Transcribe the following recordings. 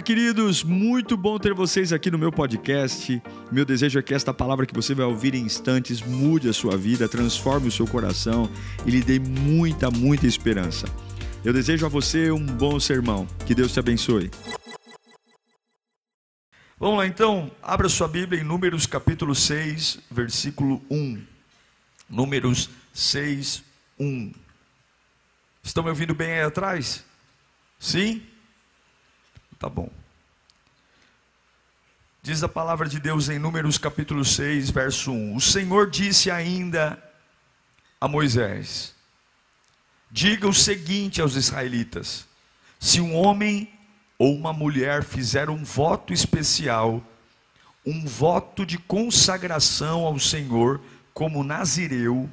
Queridos, muito bom ter vocês aqui no meu podcast. Meu desejo é que esta palavra que você vai ouvir em instantes mude a sua vida, transforme o seu coração e lhe dê muita, muita esperança. Eu desejo a você um bom sermão. Que Deus te abençoe. Vamos lá então, abra sua Bíblia em Números capítulo 6, versículo 1. Números 6, 1. Estão me ouvindo bem aí atrás? Sim? Tá bom. Diz a palavra de Deus em Números capítulo 6, verso 1: O Senhor disse ainda a Moisés: Diga o seguinte aos israelitas: se um homem ou uma mulher fizer um voto especial, um voto de consagração ao Senhor como nazireu,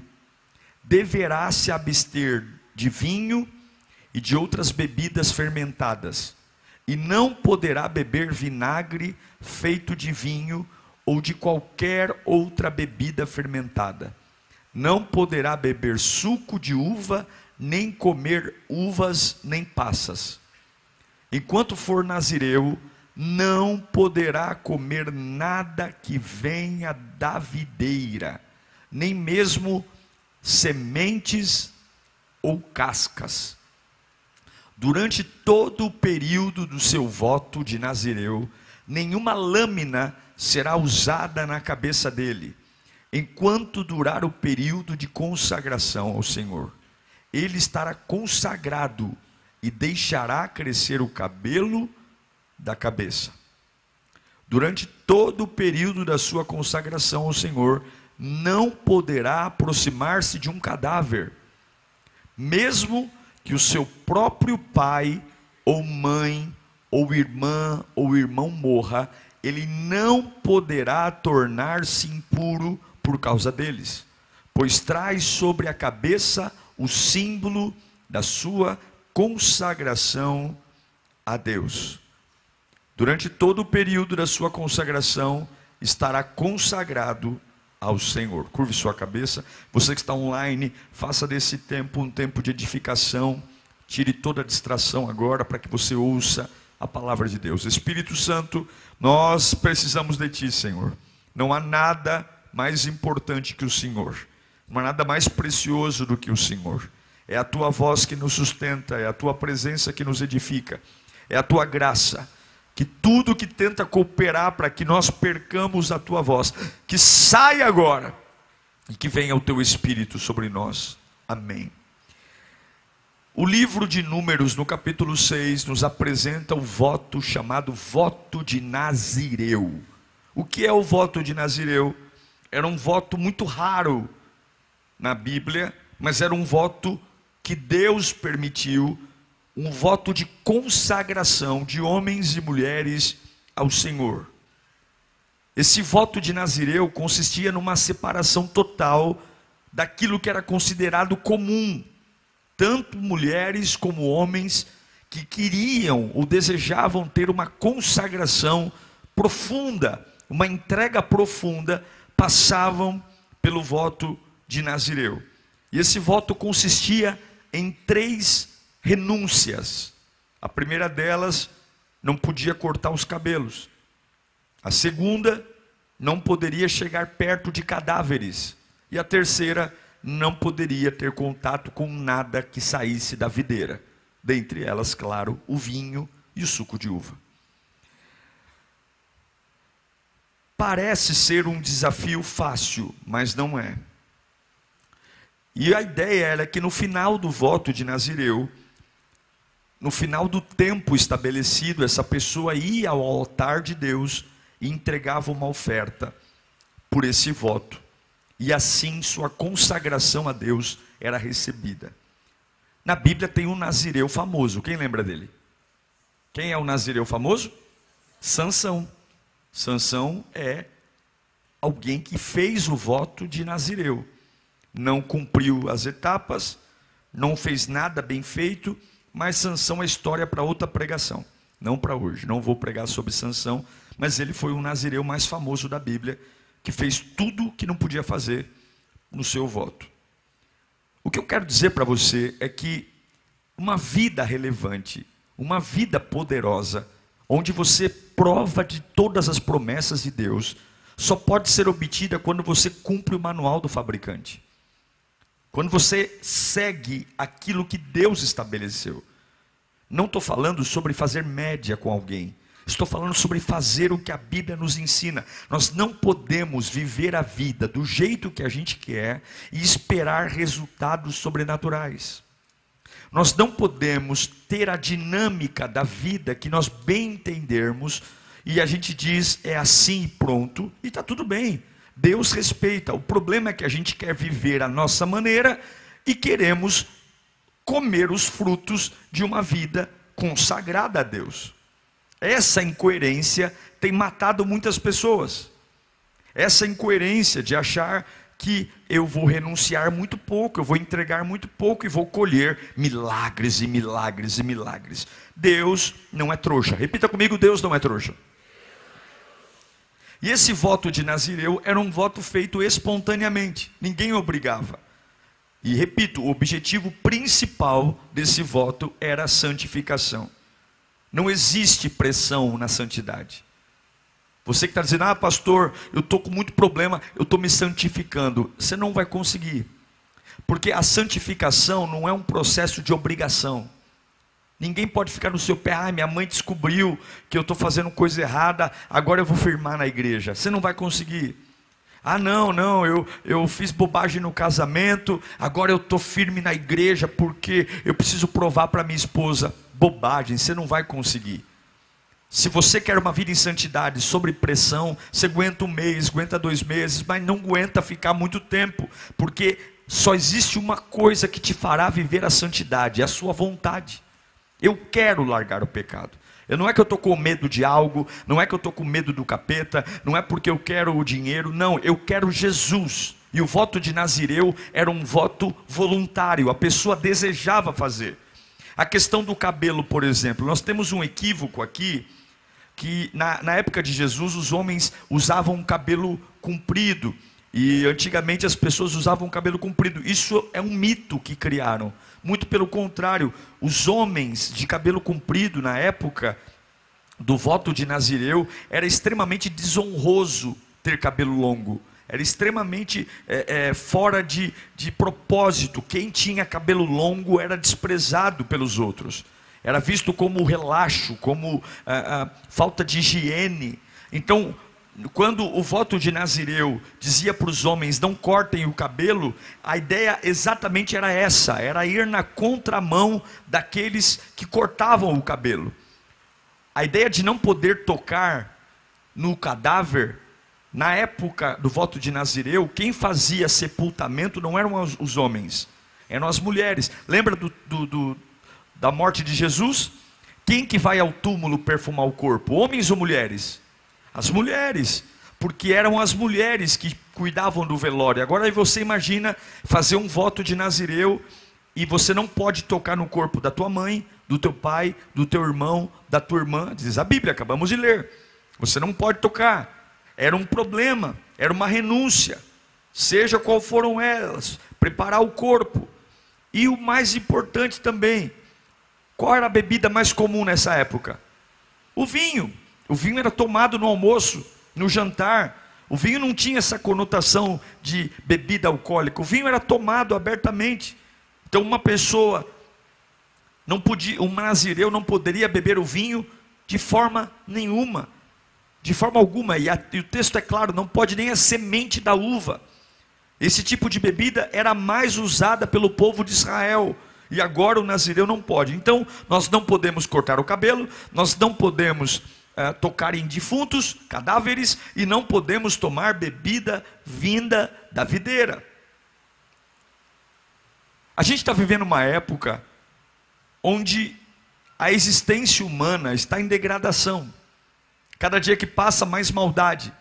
deverá se abster de vinho e de outras bebidas fermentadas e não poderá beber vinagre feito de vinho ou de qualquer outra bebida fermentada. Não poderá beber suco de uva, nem comer uvas nem passas. Enquanto for nazireu, não poderá comer nada que venha da videira, nem mesmo sementes ou cascas Durante todo o período do seu voto de Nazireu, nenhuma lâmina será usada na cabeça dele, enquanto durar o período de consagração ao Senhor. Ele estará consagrado e deixará crescer o cabelo da cabeça. Durante todo o período da sua consagração ao Senhor, não poderá aproximar-se de um cadáver, mesmo que o seu próprio pai ou mãe ou irmã ou irmão morra, ele não poderá tornar-se impuro por causa deles, pois traz sobre a cabeça o símbolo da sua consagração a Deus. Durante todo o período da sua consagração, estará consagrado ao Senhor. Curve sua cabeça. Você que está online, faça desse tempo um tempo de edificação. Tire toda a distração agora para que você ouça a palavra de Deus. Espírito Santo, nós precisamos de Ti, Senhor. Não há nada mais importante que o Senhor. Não há nada mais precioso do que o Senhor. É a Tua voz que nos sustenta, é a Tua presença que nos edifica, é a Tua graça que tudo que tenta cooperar para que nós percamos a tua voz, que saia agora e que venha o teu espírito sobre nós. Amém. O livro de Números, no capítulo 6, nos apresenta o voto chamado voto de Nazireu. O que é o voto de Nazireu? Era um voto muito raro na Bíblia, mas era um voto que Deus permitiu um voto de consagração de homens e mulheres ao Senhor. Esse voto de Nazireu consistia numa separação total daquilo que era considerado comum, tanto mulheres como homens que queriam ou desejavam ter uma consagração profunda, uma entrega profunda, passavam pelo voto de Nazireu. E esse voto consistia em três renúncias. A primeira delas, não podia cortar os cabelos. A segunda, não poderia chegar perto de cadáveres. E a terceira, não poderia ter contato com nada que saísse da videira. Dentre elas, claro, o vinho e o suco de uva. Parece ser um desafio fácil, mas não é. E a ideia era que no final do voto de Nazireu, no final do tempo estabelecido, essa pessoa ia ao altar de Deus e entregava uma oferta por esse voto. E assim sua consagração a Deus era recebida. Na Bíblia tem um nazireu famoso. Quem lembra dele? Quem é o nazireu famoso? Sansão. Sansão é alguém que fez o voto de nazireu. Não cumpriu as etapas, não fez nada bem feito, mas Sansão é história para outra pregação, não para hoje. Não vou pregar sobre Sansão, mas ele foi o nazireu mais famoso da Bíblia, que fez tudo que não podia fazer no seu voto. O que eu quero dizer para você é que uma vida relevante, uma vida poderosa, onde você prova de todas as promessas de Deus, só pode ser obtida quando você cumpre o manual do fabricante. Quando você segue aquilo que Deus estabeleceu. Não estou falando sobre fazer média com alguém. Estou falando sobre fazer o que a Bíblia nos ensina. Nós não podemos viver a vida do jeito que a gente quer e esperar resultados sobrenaturais. Nós não podemos ter a dinâmica da vida que nós bem entendermos e a gente diz é assim e pronto, e está tudo bem. Deus respeita. O problema é que a gente quer viver a nossa maneira e queremos comer os frutos de uma vida consagrada a Deus. Essa incoerência tem matado muitas pessoas. Essa incoerência de achar que eu vou renunciar muito pouco, eu vou entregar muito pouco e vou colher milagres e milagres e milagres. Deus não é trouxa. Repita comigo: Deus não é trouxa. E esse voto de Nazireu era um voto feito espontaneamente, ninguém obrigava. E repito, o objetivo principal desse voto era a santificação. Não existe pressão na santidade. Você que está dizendo, ah, pastor, eu estou com muito problema, eu estou me santificando. Você não vai conseguir. Porque a santificação não é um processo de obrigação. Ninguém pode ficar no seu pé, ah, minha mãe descobriu que eu estou fazendo coisa errada, agora eu vou firmar na igreja. Você não vai conseguir. Ah, não, não, eu, eu fiz bobagem no casamento, agora eu estou firme na igreja porque eu preciso provar para minha esposa. Bobagem, você não vai conseguir. Se você quer uma vida em santidade, sobre pressão, você aguenta um mês, aguenta dois meses, mas não aguenta ficar muito tempo, porque só existe uma coisa que te fará viver a santidade, é a sua vontade. Eu quero largar o pecado. Eu não é que eu estou com medo de algo, não é que eu estou com medo do capeta, não é porque eu quero o dinheiro, não, eu quero Jesus. E o voto de Nazireu era um voto voluntário, a pessoa desejava fazer. A questão do cabelo, por exemplo, nós temos um equívoco aqui, que na, na época de Jesus os homens usavam um cabelo comprido, e antigamente as pessoas usavam cabelo comprido. Isso é um mito que criaram. Muito pelo contrário, os homens de cabelo comprido na época do voto de Nazireu era extremamente desonroso ter cabelo longo. Era extremamente é, é, fora de, de propósito. Quem tinha cabelo longo era desprezado pelos outros. Era visto como relaxo, como ah, ah, falta de higiene. Então, quando o voto de Nazireu dizia para os homens não cortem o cabelo, a ideia exatamente era essa: era ir na contramão daqueles que cortavam o cabelo. A ideia de não poder tocar no cadáver, na época do voto de Nazireu, quem fazia sepultamento não eram os, homens, eram as mulheres. Lembra do, do, do, da morte de Jesus? Quem que vai ao túmulo perfumar o corpo? Homens ou mulheres? As mulheres, porque eram as mulheres que cuidavam do velório. Agora você imagina fazer um voto de Nazireu e você não pode tocar no corpo da tua mãe, do teu pai, do teu irmão, da tua irmã. Diz a Bíblia, acabamos de ler. Você não pode tocar. Era um problema, era uma renúncia. Seja qual foram elas, preparar o corpo. E o mais importante também, qual era a bebida mais comum nessa época? O vinho. O vinho era tomado no almoço, no jantar. O vinho não tinha essa conotação de bebida alcoólica. O vinho era tomado abertamente. Então uma pessoa não podia, um nazireu não poderia beber o vinho de forma nenhuma, de forma alguma. E, a, e o texto é claro, não pode nem a semente da uva. Esse tipo de bebida era mais usada pelo povo de Israel. E agora o nazireu não pode. Então, nós não podemos cortar o cabelo, nós não podemos é, tocar em defuntos, cadáveres, e não podemos tomar bebida vinda da videira. A gente está vivendo uma época onde a existência humana está em degradação. Cada dia que passa, mais maldade.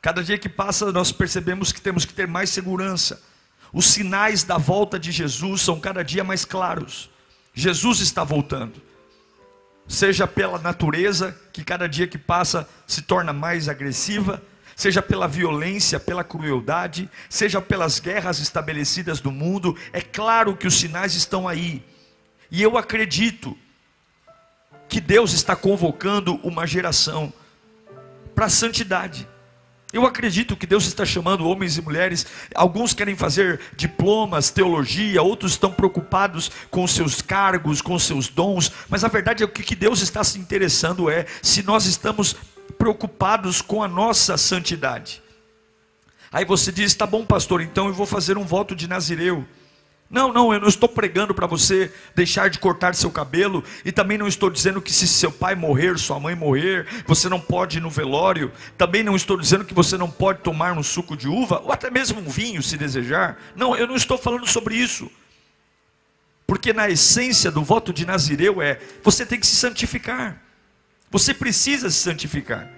Cada dia que passa, nós percebemos que temos que ter mais segurança. Os sinais da volta de Jesus são cada dia mais claros. Jesus está voltando seja pela natureza, que cada dia que passa se torna mais agressiva, seja pela violência, pela crueldade, seja pelas guerras estabelecidas no mundo, é claro que os sinais estão aí. E eu acredito que Deus está convocando uma geração para santidade. Eu acredito que Deus está chamando homens e mulheres. Alguns querem fazer diplomas, teologia, outros estão preocupados com seus cargos, com seus dons. Mas a verdade é que o que Deus está se interessando é se nós estamos preocupados com a nossa santidade. Aí você diz: tá bom, pastor, então eu vou fazer um voto de Nazireu. Não, não, eu não estou pregando para você deixar de cortar seu cabelo, e também não estou dizendo que se seu pai morrer, sua mãe morrer, você não pode ir no velório, também não estou dizendo que você não pode tomar um suco de uva, ou até mesmo um vinho, se desejar. Não, eu não estou falando sobre isso. Porque na essência do voto de Nazireu é: você tem que se santificar, você precisa se santificar.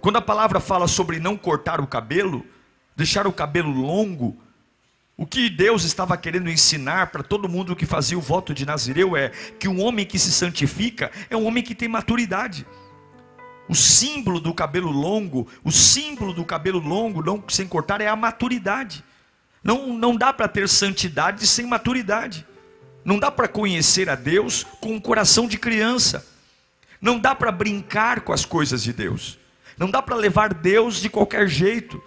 Quando a palavra fala sobre não cortar o cabelo, deixar o cabelo longo, o que Deus estava querendo ensinar para todo mundo que fazia o voto de Nazireu é que um homem que se santifica é um homem que tem maturidade. O símbolo do cabelo longo, o símbolo do cabelo longo, não sem cortar, é a maturidade. Não, não dá para ter santidade sem maturidade. Não dá para conhecer a Deus com um coração de criança. Não dá para brincar com as coisas de Deus. Não dá para levar Deus de qualquer jeito.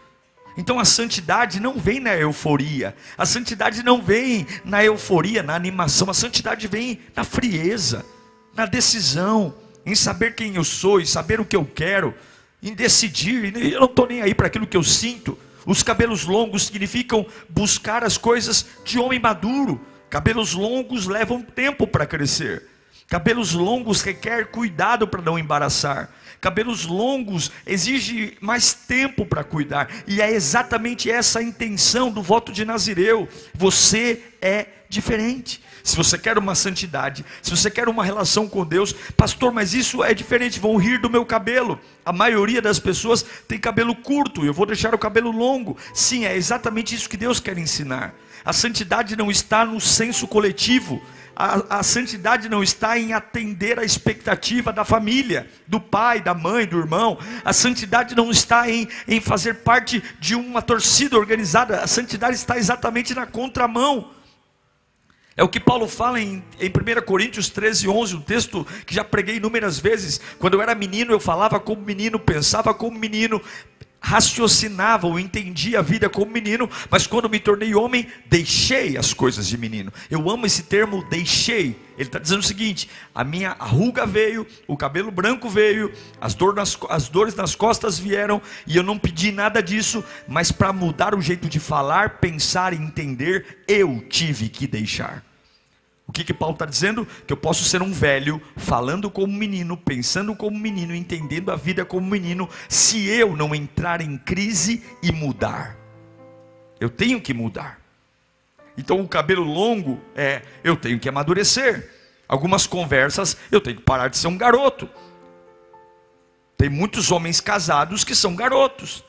Então a santidade não vem na euforia, a santidade não vem na euforia, na animação, a santidade vem na frieza, na decisão, em saber quem eu sou, em saber o que eu quero, em decidir. Eu não estou nem aí para aquilo que eu sinto. Os cabelos longos significam buscar as coisas de homem maduro. Cabelos longos levam tempo para crescer. Cabelos longos requer cuidado para não embaraçar. Cabelos longos exige mais tempo para cuidar. E é exatamente essa a intenção do voto de Nazireu. Você é diferente. Se você quer uma santidade, se você quer uma relação com Deus, pastor, mas isso é diferente, vão rir do meu cabelo. A maioria das pessoas tem cabelo curto, eu vou deixar o cabelo longo. Sim, é exatamente isso que Deus quer ensinar. A santidade não está no senso coletivo, a, a santidade não está em atender a expectativa da família, do pai, da mãe, do irmão. A santidade não está em, em fazer parte de uma torcida organizada. A santidade está exatamente na contramão. É o que Paulo fala em, em 1 Coríntios 13, 11, um texto que já preguei inúmeras vezes. Quando eu era menino, eu falava como menino, pensava como menino, raciocinava ou entendia a vida como menino, mas quando me tornei homem, deixei as coisas de menino. Eu amo esse termo, deixei. Ele está dizendo o seguinte: a minha ruga veio, o cabelo branco veio, as, dor nas, as dores nas costas vieram, e eu não pedi nada disso, mas para mudar o jeito de falar, pensar e entender, eu tive que deixar. O que, que Paulo está dizendo? Que eu posso ser um velho, falando como menino, pensando como menino, entendendo a vida como menino, se eu não entrar em crise e mudar. Eu tenho que mudar. Então o cabelo longo é, eu tenho que amadurecer. Algumas conversas, eu tenho que parar de ser um garoto. Tem muitos homens casados que são garotos.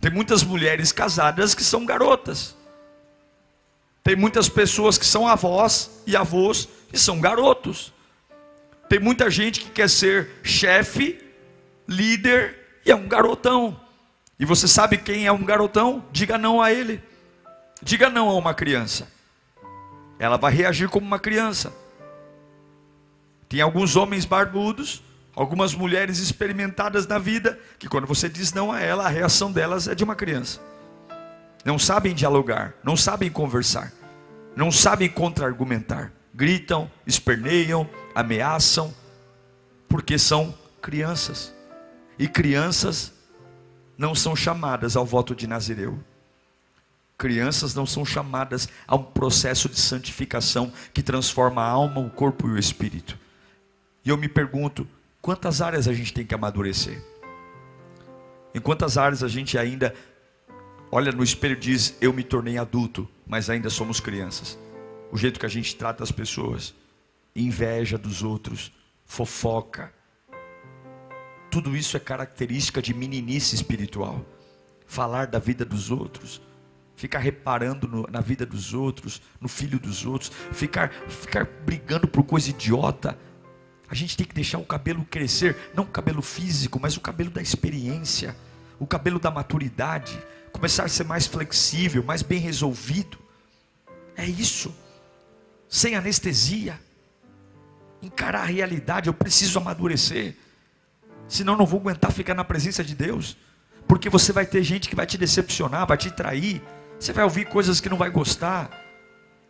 Tem muitas mulheres casadas que são garotas. Tem muitas pessoas que são avós e avós e são garotos. Tem muita gente que quer ser chefe, líder e é um garotão. E você sabe quem é um garotão? Diga não a ele. Diga não a uma criança. Ela vai reagir como uma criança. Tem alguns homens barbudos, algumas mulheres experimentadas na vida, que quando você diz não a ela, a reação delas é de uma criança não sabem dialogar, não sabem conversar, não sabem contra-argumentar, gritam, esperneiam, ameaçam, porque são crianças. E crianças não são chamadas ao voto de Nazireu. Crianças não são chamadas a um processo de santificação que transforma a alma, o corpo e o espírito. E eu me pergunto, quantas áreas a gente tem que amadurecer? Em quantas áreas a gente ainda olha no espelho e diz: Eu me tornei adulto, mas ainda somos crianças. O jeito que a gente trata as pessoas, inveja dos outros, fofoca. Tudo isso é característica de meninice espiritual. Falar da vida dos outros, ficar reparando no, na vida dos outros, no filho dos outros, ficar, ficar brigando por coisa idiota. A gente tem que deixar o cabelo crescer, não o cabelo físico, mas o cabelo da experiência, o cabelo da maturidade, começar a ser mais flexível, mais bem resolvido. É isso. Sem anestesia. encarar a realidade, eu preciso amadurecer. Senão não vou aguentar ficar na presença de Deus. Porque você vai ter gente que vai te decepcionar, vai te trair. Você vai ouvir coisas que não vai gostar.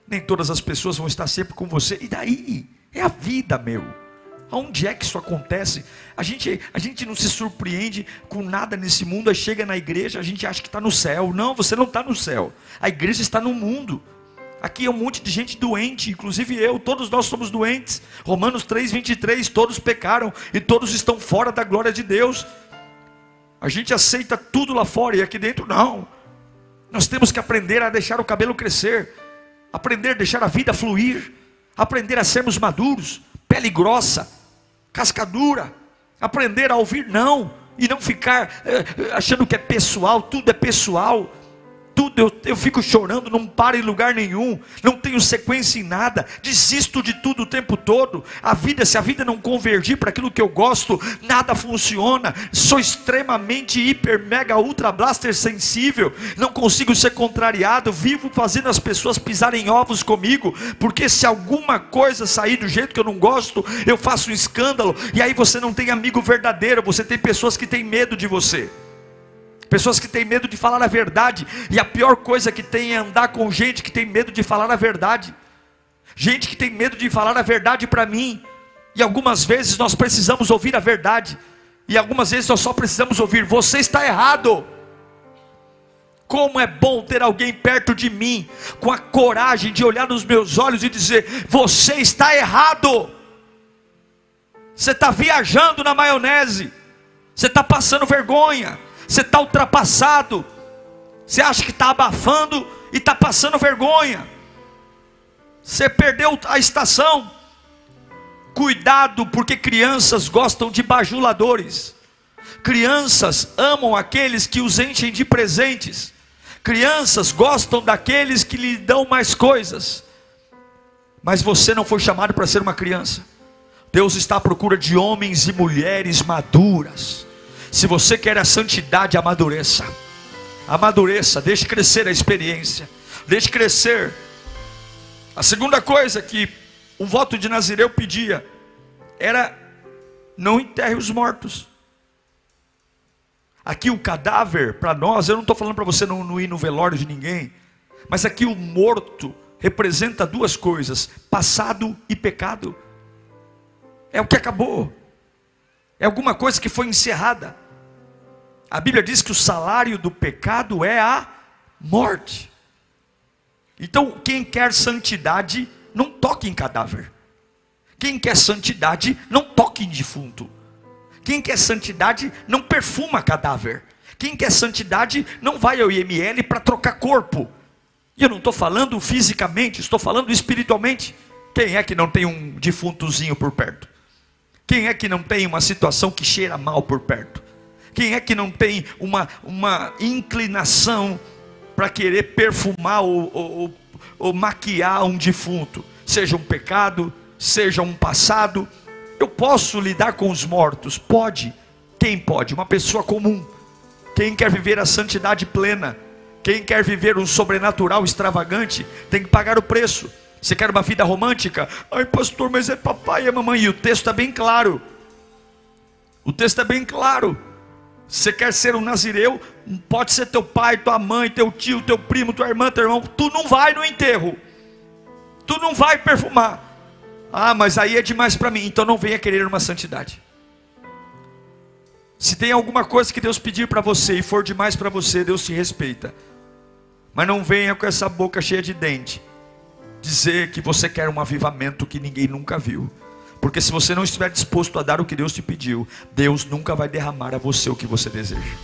Nem todas as pessoas vão estar sempre com você. E daí? É a vida, meu. Aonde é que isso acontece? A gente, a gente não se surpreende com nada nesse mundo, aí chega na igreja, a gente acha que está no céu. Não, você não está no céu. A igreja está no mundo. Aqui é um monte de gente doente, inclusive eu, todos nós somos doentes. Romanos 3, 23, todos pecaram e todos estão fora da glória de Deus. A gente aceita tudo lá fora e aqui dentro não. Nós temos que aprender a deixar o cabelo crescer, aprender a deixar a vida fluir, aprender a sermos maduros, pele grossa, cascadura, aprender a ouvir não e não ficar eh, achando que é pessoal, tudo é pessoal tudo eu, eu fico chorando, não paro em lugar nenhum, não tenho sequência em nada, desisto de tudo o tempo todo. A vida, se a vida não convergir para aquilo que eu gosto, nada funciona. Sou extremamente hiper, mega, ultra blaster sensível, não consigo ser contrariado, vivo fazendo as pessoas pisarem ovos comigo, porque se alguma coisa sair do jeito que eu não gosto, eu faço um escândalo, e aí você não tem amigo verdadeiro, você tem pessoas que têm medo de você. Pessoas que têm medo de falar a verdade, e a pior coisa que tem é andar com gente que tem medo de falar a verdade. Gente que tem medo de falar a verdade para mim, e algumas vezes nós precisamos ouvir a verdade, e algumas vezes nós só precisamos ouvir: você está errado. Como é bom ter alguém perto de mim, com a coragem de olhar nos meus olhos e dizer: você está errado. Você está viajando na maionese, você está passando vergonha, você está ultrapassado, você acha que está abafando e está passando vergonha, você perdeu a estação. Cuidado, porque crianças gostam de bajuladores, crianças amam aqueles que os enchem de presentes, crianças gostam daqueles que lhe dão mais coisas, mas você não foi chamado para ser uma criança. Deus está à procura de homens e mulheres maduras, se você quer a santidade, amadureça. Amadureça, deixe crescer a experiência. Deixe crescer. A segunda coisa que o voto de Nazireu pedia era não enterre os mortos. Aqui o cadáver, para nós, eu não estou falando para você não, não ir no velório de ninguém, mas aqui o morto representa duas coisas: passado e pecado. É o que acabou, é alguma coisa que foi encerrada. A Bíblia diz que o salário do pecado é a morte. Então, quem quer santidade, não toque em cadáver. Quem quer santidade, não toque em defunto. Quem quer santidade, não perfuma cadáver. Quem quer santidade, não vai ao IML para trocar corpo. E eu não estou falando fisicamente, estou falando espiritualmente. Quem é que não tem um defuntozinho por perto? Quem é que não tem uma situação que cheira mal por perto? Quem é que não tem uma, uma inclinação para querer perfumar ou, ou, ou maquiar um defunto? Seja um pecado, seja um passado. Eu posso lidar com os mortos? Pode. Quem pode? Uma pessoa comum. Quem quer viver a santidade plena? Quem quer viver um sobrenatural extravagante tem que pagar o preço. Você quer uma vida romântica? Ai, pastor, mas é papai e é mamãe. E o texto está bem claro. O texto é bem claro. Você quer ser um nazireu? Pode ser teu pai, tua mãe, teu tio, teu primo, tua irmã, teu irmão. Tu não vai no enterro. Tu não vai perfumar. Ah, mas aí é demais para mim. Então não venha querer uma santidade. Se tem alguma coisa que Deus pedir para você e for demais para você, Deus te respeita. Mas não venha com essa boca cheia de dente dizer que você quer um avivamento que ninguém nunca viu. Porque se você não estiver disposto a dar o que Deus te pediu, Deus nunca vai derramar a você o que você deseja.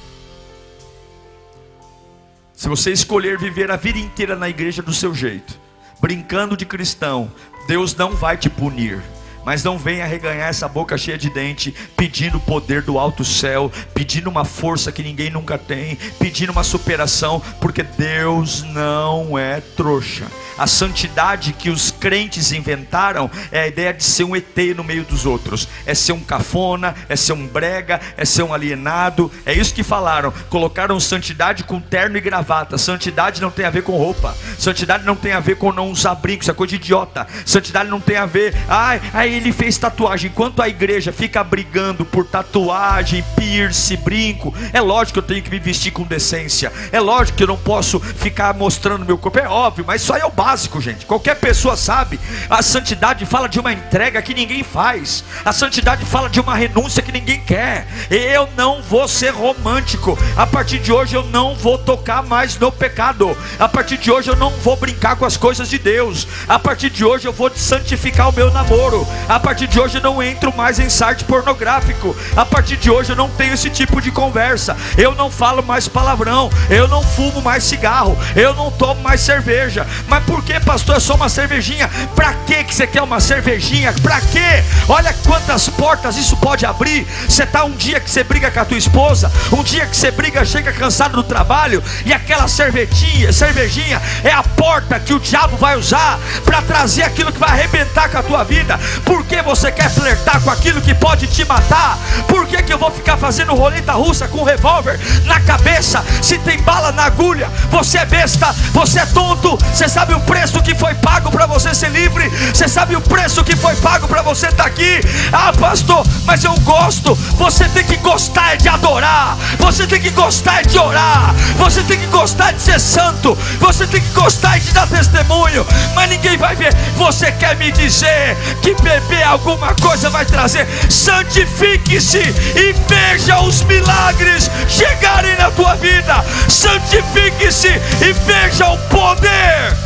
Se você escolher viver a vida inteira na igreja do seu jeito, brincando de cristão, Deus não vai te punir. Mas não venha reganhar essa boca cheia de dente, pedindo o poder do alto céu, pedindo uma força que ninguém nunca tem, pedindo uma superação, porque Deus não é trouxa. A santidade que os crentes inventaram é a ideia de ser um ET no meio dos outros, é ser um cafona, é ser um brega, é ser um alienado, é isso que falaram. Colocaram santidade com terno e gravata. Santidade não tem a ver com roupa, santidade não tem a ver com não usar brinco, isso é coisa de idiota. Santidade não tem a ver, ai, ele fez tatuagem. Enquanto a igreja fica brigando por tatuagem, piercing, brinco, é lógico que eu tenho que me vestir com decência, é lógico que eu não posso ficar mostrando meu corpo, é óbvio, mas isso aí é o básico, gente. Qualquer pessoa sabe. A santidade fala de uma entrega que ninguém faz, a santidade fala de uma renúncia que ninguém quer. Eu não vou ser romântico, a partir de hoje eu não vou tocar mais no pecado, a partir de hoje eu não vou brincar com as coisas de Deus, a partir de hoje eu vou santificar o meu namoro, a partir de hoje eu não entro mais em site pornográfico, a partir de hoje eu não tenho esse tipo de conversa, eu não falo mais palavrão, eu não fumo mais cigarro, eu não tomo mais cerveja. Mas por que, pastor, é só uma cervejinha? Para que que você quer uma cervejinha? Para quê? Olha quantas portas isso pode abrir. Você tá um dia que você briga com a tua esposa, um dia que você briga, chega cansado do trabalho e aquela cervejinha, cervejinha é a porta que o diabo vai usar para trazer aquilo que vai arrebentar com a tua vida. Por que você quer flertar com aquilo que pode te matar? Por que, que eu vou ficar fazendo roleta russa com um revólver na cabeça se tem bala na agulha? Você é besta, você é tonto. Você sabe o preço que foi pago para você ser livre? Você sabe o preço que foi pago para você estar tá aqui? Ah, pastor, mas eu gosto. Você tem que gostar de adorar. Você tem que gostar de orar. Você tem que gostar de ser santo. Você tem que gostar de dar testemunho. Mas ninguém vai ver. Você quer me dizer que beber alguma coisa vai trazer? Santifique-se e veja os milagres chegarem na tua vida. Santifique-se e veja o poder.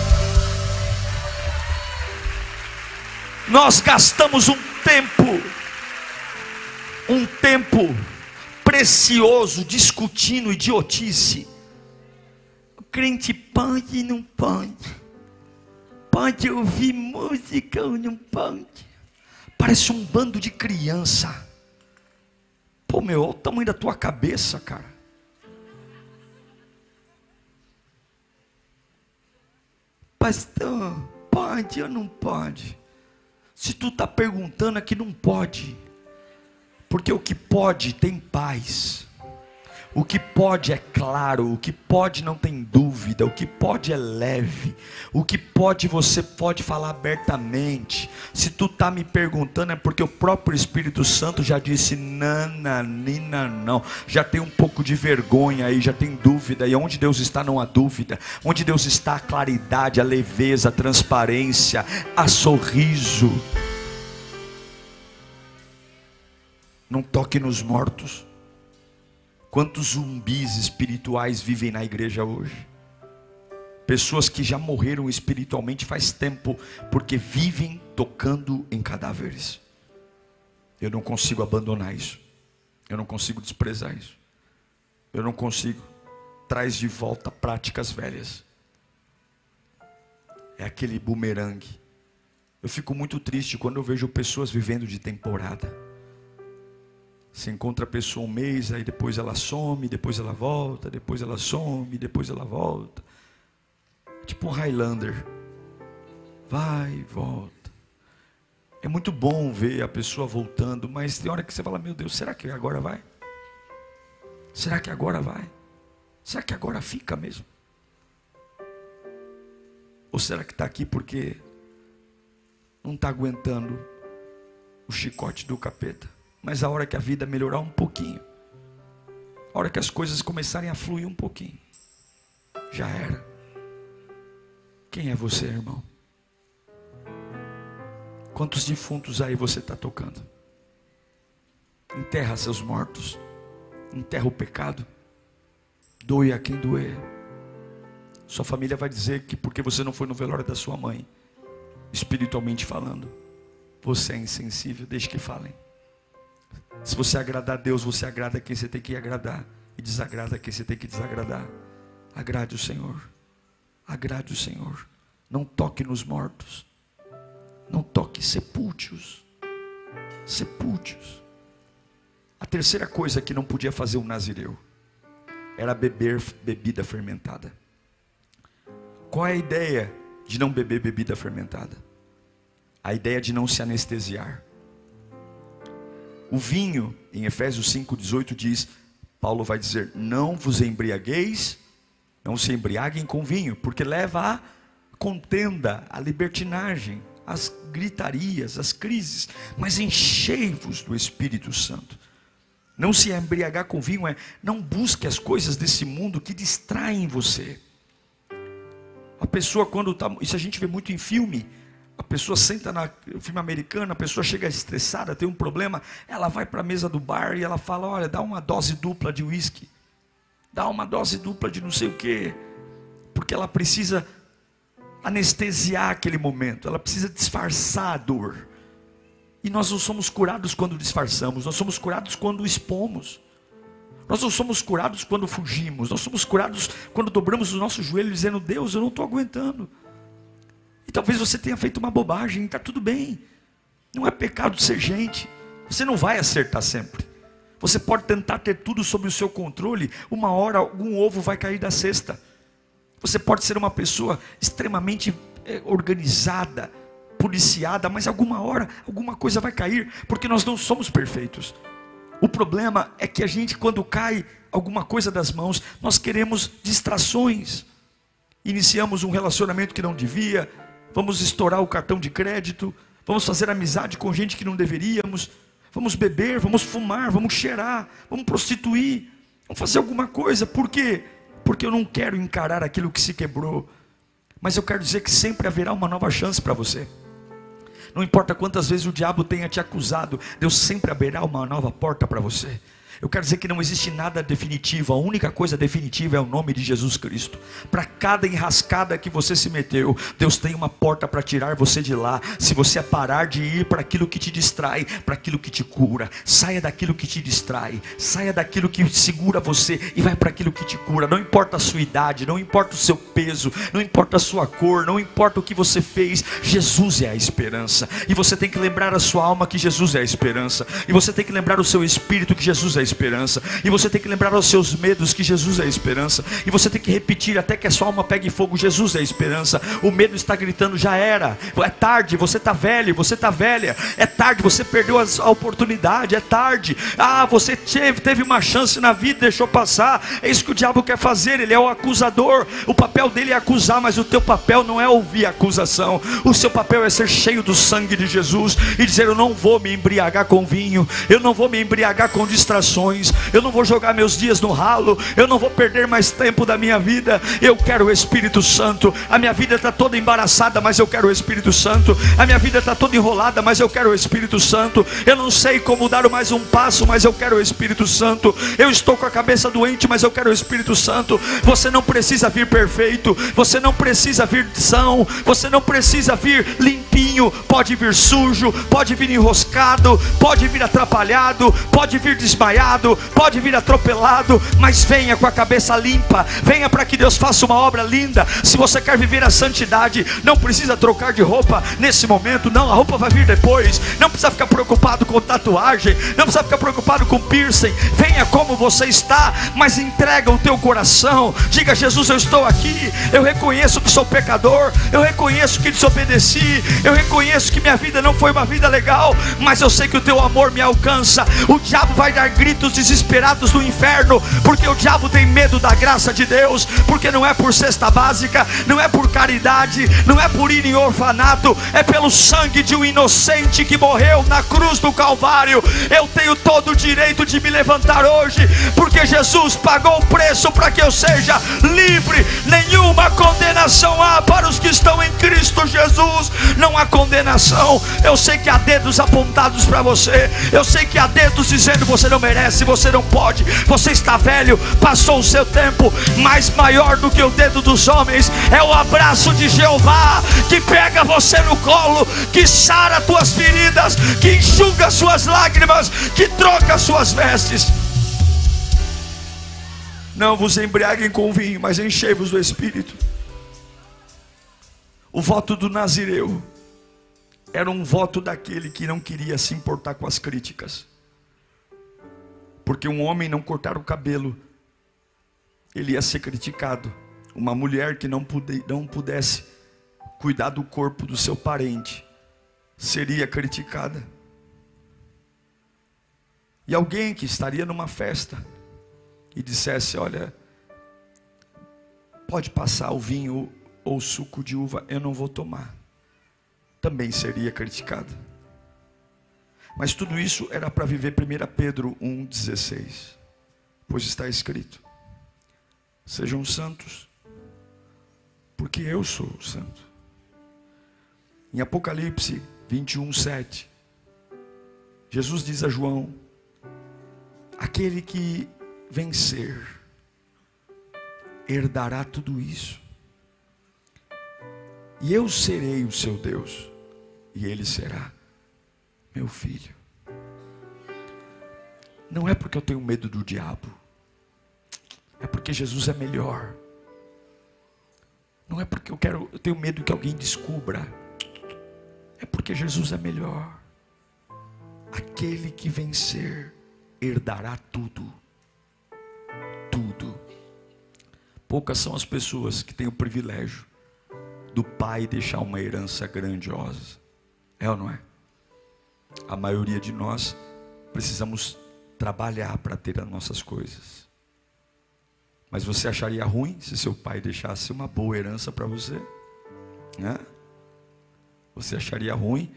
Nós gastamos um tempo, um tempo precioso discutindo idiotice. O crente pode e não pode. Pode ouvir música ou não pode. Parece um bando de criança. Pô, meu, olha o tamanho da tua cabeça, cara. Pastor, pode ou não pode? Se tu está perguntando é que não pode, porque o que pode tem paz. O que pode é claro, o que pode não tem dúvida, o que pode é leve, o que pode você pode falar abertamente. Se tu tá me perguntando é porque o próprio Espírito Santo já disse nananina não. Já tem um pouco de vergonha aí, já tem dúvida. E onde Deus está não há dúvida. Onde Deus está a claridade, a leveza, a transparência, a sorriso. Não toque nos mortos. Quantos zumbis espirituais vivem na igreja hoje? Pessoas que já morreram espiritualmente faz tempo, porque vivem tocando em cadáveres. Eu não consigo abandonar isso. Eu não consigo desprezar isso. Eu não consigo. Traz de volta práticas velhas. É aquele bumerangue. Eu fico muito triste quando eu vejo pessoas vivendo de temporada. Você encontra a pessoa um mês, aí depois ela some, depois ela volta, depois ela some, depois ela volta. Tipo um Highlander. Vai e volta. É muito bom ver a pessoa voltando, mas tem hora que você fala: Meu Deus, será que agora vai? Será que agora vai? Será que agora fica mesmo? Ou será que está aqui porque não está aguentando o chicote do capeta? Mas a hora que a vida melhorar um pouquinho, a hora que as coisas começarem a fluir um pouquinho, já era. Quem é você, irmão? Quantos defuntos aí você está tocando? Enterra seus mortos, enterra o pecado, doe a quem doer. Sua família vai dizer que porque você não foi no velório da sua mãe, espiritualmente falando, você é insensível, deixe que falem. Se você agradar a Deus, você agrada quem você tem que agradar. E desagrada quem você tem que desagradar. Agrade o Senhor. Agrade o Senhor. Não toque nos mortos. Não toque sepúltios. Sepúltios. A terceira coisa que não podia fazer um nazireu era beber bebida fermentada. Qual é a ideia de não beber bebida fermentada? a ideia de não se anestesiar. O vinho, em Efésios 5,18 diz: Paulo vai dizer: Não vos embriagueis, não se embriaguem com vinho, porque leva a contenda, a libertinagem, as gritarias, as crises, mas enchei-vos do Espírito Santo. Não se embriagar com vinho é não busque as coisas desse mundo que distraem você. A pessoa quando está, isso a gente vê muito em filme, a pessoa senta na filme americano, a pessoa chega estressada, tem um problema, ela vai para a mesa do bar e ela fala: olha, dá uma dose dupla de uísque, dá uma dose dupla de não sei o quê, porque ela precisa anestesiar aquele momento, ela precisa disfarçar a dor. E nós não somos curados quando disfarçamos, nós somos curados quando expomos. Nós não somos curados quando fugimos, nós somos curados quando dobramos os nossos joelhos dizendo: Deus, eu não estou aguentando. Talvez você tenha feito uma bobagem, está tudo bem. Não é pecado ser gente. Você não vai acertar sempre. Você pode tentar ter tudo sob o seu controle, uma hora algum ovo vai cair da cesta. Você pode ser uma pessoa extremamente eh, organizada, policiada, mas alguma hora alguma coisa vai cair, porque nós não somos perfeitos. O problema é que a gente, quando cai alguma coisa das mãos, nós queremos distrações. Iniciamos um relacionamento que não devia, vamos estourar o cartão de crédito, vamos fazer amizade com gente que não deveríamos, vamos beber, vamos fumar, vamos cheirar, vamos prostituir, vamos fazer alguma coisa, por quê? Porque eu não quero encarar aquilo que se quebrou, mas eu quero dizer que sempre haverá uma nova chance para você. Não importa quantas vezes o diabo tenha te acusado, Deus sempre abrirá uma nova porta para você. Eu quero dizer que não existe nada definitivo, a única coisa definitiva é o nome de Jesus Cristo. Para cada enrascada que você se meteu, Deus tem uma porta para tirar você de lá. Se você parar de ir para aquilo que te distrai, para aquilo que te cura, saia daquilo que te distrai, saia daquilo que segura você e vai para aquilo que te cura. Não importa a sua idade, não importa o seu peso, não importa a sua cor, não importa o que você fez, Jesus é a esperança. E você tem que lembrar a sua alma que Jesus é a esperança. E você tem que lembrar o seu espírito que Jesus é a esperança. E você tem que lembrar aos seus medos que Jesus é a esperança. E você tem que repetir até que a sua alma pegue fogo: Jesus é a esperança. O medo está gritando: já era. É tarde, você está velho, você está velha. É tarde, você perdeu a oportunidade. É tarde. Ah, você teve, teve uma chance na vida, deixou passar. É isso que o diabo quer fazer. Ele é o acusador. O papel dele é acusar, mas o teu papel não é ouvir a acusação. O seu papel é ser cheio do sangue de Jesus e dizer: Eu não vou me embriagar com vinho, eu não vou me embriagar com distrações eu não vou jogar meus dias no ralo, eu não vou perder mais tempo da minha vida. Eu quero o Espírito Santo. A minha vida está toda embaraçada, mas eu quero o Espírito Santo. A minha vida está toda enrolada, mas eu quero o Espírito Santo. Eu não sei como dar mais um passo, mas eu quero o Espírito Santo. Eu estou com a cabeça doente, mas eu quero o Espírito Santo. Você não precisa vir perfeito, você não precisa vir são, você não precisa vir limpinho, pode vir sujo, pode vir enroscado, pode vir atrapalhado, pode vir desmaiado pode vir atropelado, mas venha com a cabeça limpa, venha para que Deus faça uma obra linda. Se você quer viver a santidade, não precisa trocar de roupa nesse momento, não, a roupa vai vir depois. Não precisa ficar preocupado com tatuagem, não precisa ficar preocupado com piercing. Venha como você está, mas entrega o teu coração. Diga: Jesus, eu estou aqui. Eu reconheço que sou pecador, eu reconheço que desobedeci, eu reconheço que minha vida não foi uma vida legal, mas eu sei que o teu amor me alcança. O diabo vai dar gritos desesperados do inferno, porque o diabo tem medo da graça de Deus, porque não é por cesta básica, não é por caridade, não é por ir em orfanato, é pelo sangue de um inocente que morreu na cruz do Calvário. Eu tenho todo o direito de me levantar hoje, porque Jesus pagou o preço para que eu seja livre. Nenhuma condenação há para os que estão em Cristo Jesus. Não há condenação. Eu sei que há dedos apontados para você. Eu sei que há dedos dizendo você não merece merece, você não pode, você está velho, passou o seu tempo, mas maior do que o dedo dos homens é o abraço de Jeová que pega você no colo, que sara tuas feridas, que enxuga suas lágrimas, que troca suas vestes. Não vos embriaguem com vinho, mas enchei-vos do Espírito. O voto do Nazireu era um voto daquele que não queria se importar com as críticas porque um homem não cortar o cabelo, ele ia ser criticado. Uma mulher que não, pude, não pudesse cuidar do corpo do seu parente, seria criticada. E alguém que estaria numa festa e dissesse: Olha, pode passar o vinho ou o suco de uva, eu não vou tomar, também seria criticado. Mas tudo isso era para viver 1 Pedro 1,16, pois está escrito: Sejam santos, porque eu sou santo. Em Apocalipse 21, 7, Jesus diz a João: Aquele que vencer, herdará tudo isso. E eu serei o seu Deus, e ele será meu filho. Não é porque eu tenho medo do diabo, é porque Jesus é melhor. Não é porque eu quero, eu tenho medo que alguém descubra. É porque Jesus é melhor. Aquele que vencer herdará tudo. Tudo. Poucas são as pessoas que têm o privilégio do pai deixar uma herança grandiosa. É ou não é? A maioria de nós precisamos trabalhar para ter as nossas coisas. Mas você acharia ruim se seu pai deixasse uma boa herança para você? Né? Você acharia ruim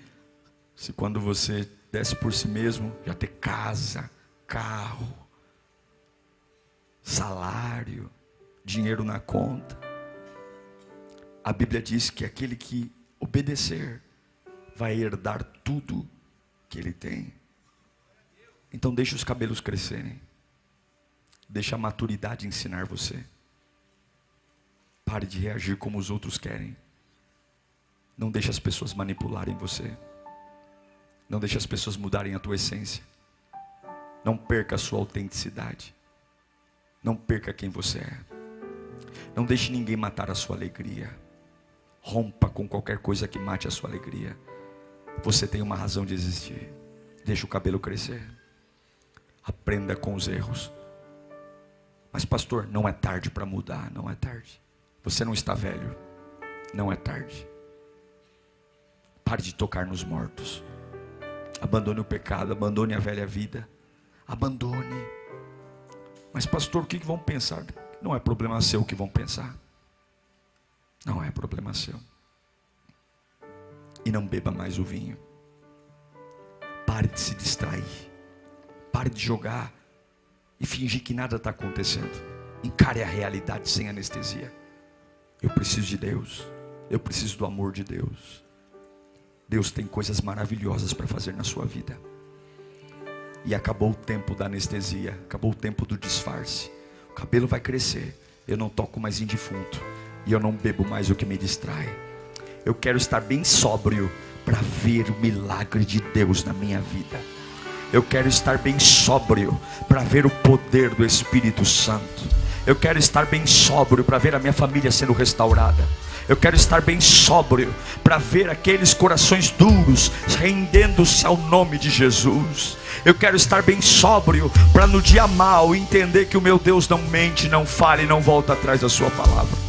se quando você desse por si mesmo já ter casa, carro, salário, dinheiro na conta. A Bíblia diz que aquele que obedecer vai herdar tudo que ele tem. Então deixe os cabelos crescerem. Deixa a maturidade ensinar você. Pare de reagir como os outros querem. Não deixe as pessoas manipularem você. Não deixe as pessoas mudarem a tua essência. Não perca a sua autenticidade. Não perca quem você é. Não deixe ninguém matar a sua alegria. Rompa com qualquer coisa que mate a sua alegria. Você tem uma razão de existir. Deixe o cabelo crescer. Aprenda com os erros. Mas, pastor, não é tarde para mudar. Não é tarde. Você não está velho. Não é tarde. Pare de tocar nos mortos. Abandone o pecado. Abandone a velha vida. Abandone. Mas, pastor, o que vão pensar? Não é problema seu o que vão pensar. Não é problema seu. E não beba mais o vinho. Pare de se distrair. Pare de jogar e fingir que nada está acontecendo. Encare a realidade sem anestesia. Eu preciso de Deus. Eu preciso do amor de Deus. Deus tem coisas maravilhosas para fazer na sua vida. E acabou o tempo da anestesia, acabou o tempo do disfarce. O cabelo vai crescer. Eu não toco mais em defunto. E eu não bebo mais o que me distrai. Eu quero estar bem sóbrio para ver o milagre de Deus na minha vida. Eu quero estar bem sóbrio para ver o poder do Espírito Santo. Eu quero estar bem sóbrio para ver a minha família sendo restaurada. Eu quero estar bem sóbrio para ver aqueles corações duros rendendo-se ao nome de Jesus. Eu quero estar bem sóbrio para no dia mal entender que o meu Deus não mente, não fale, não volta atrás da sua palavra.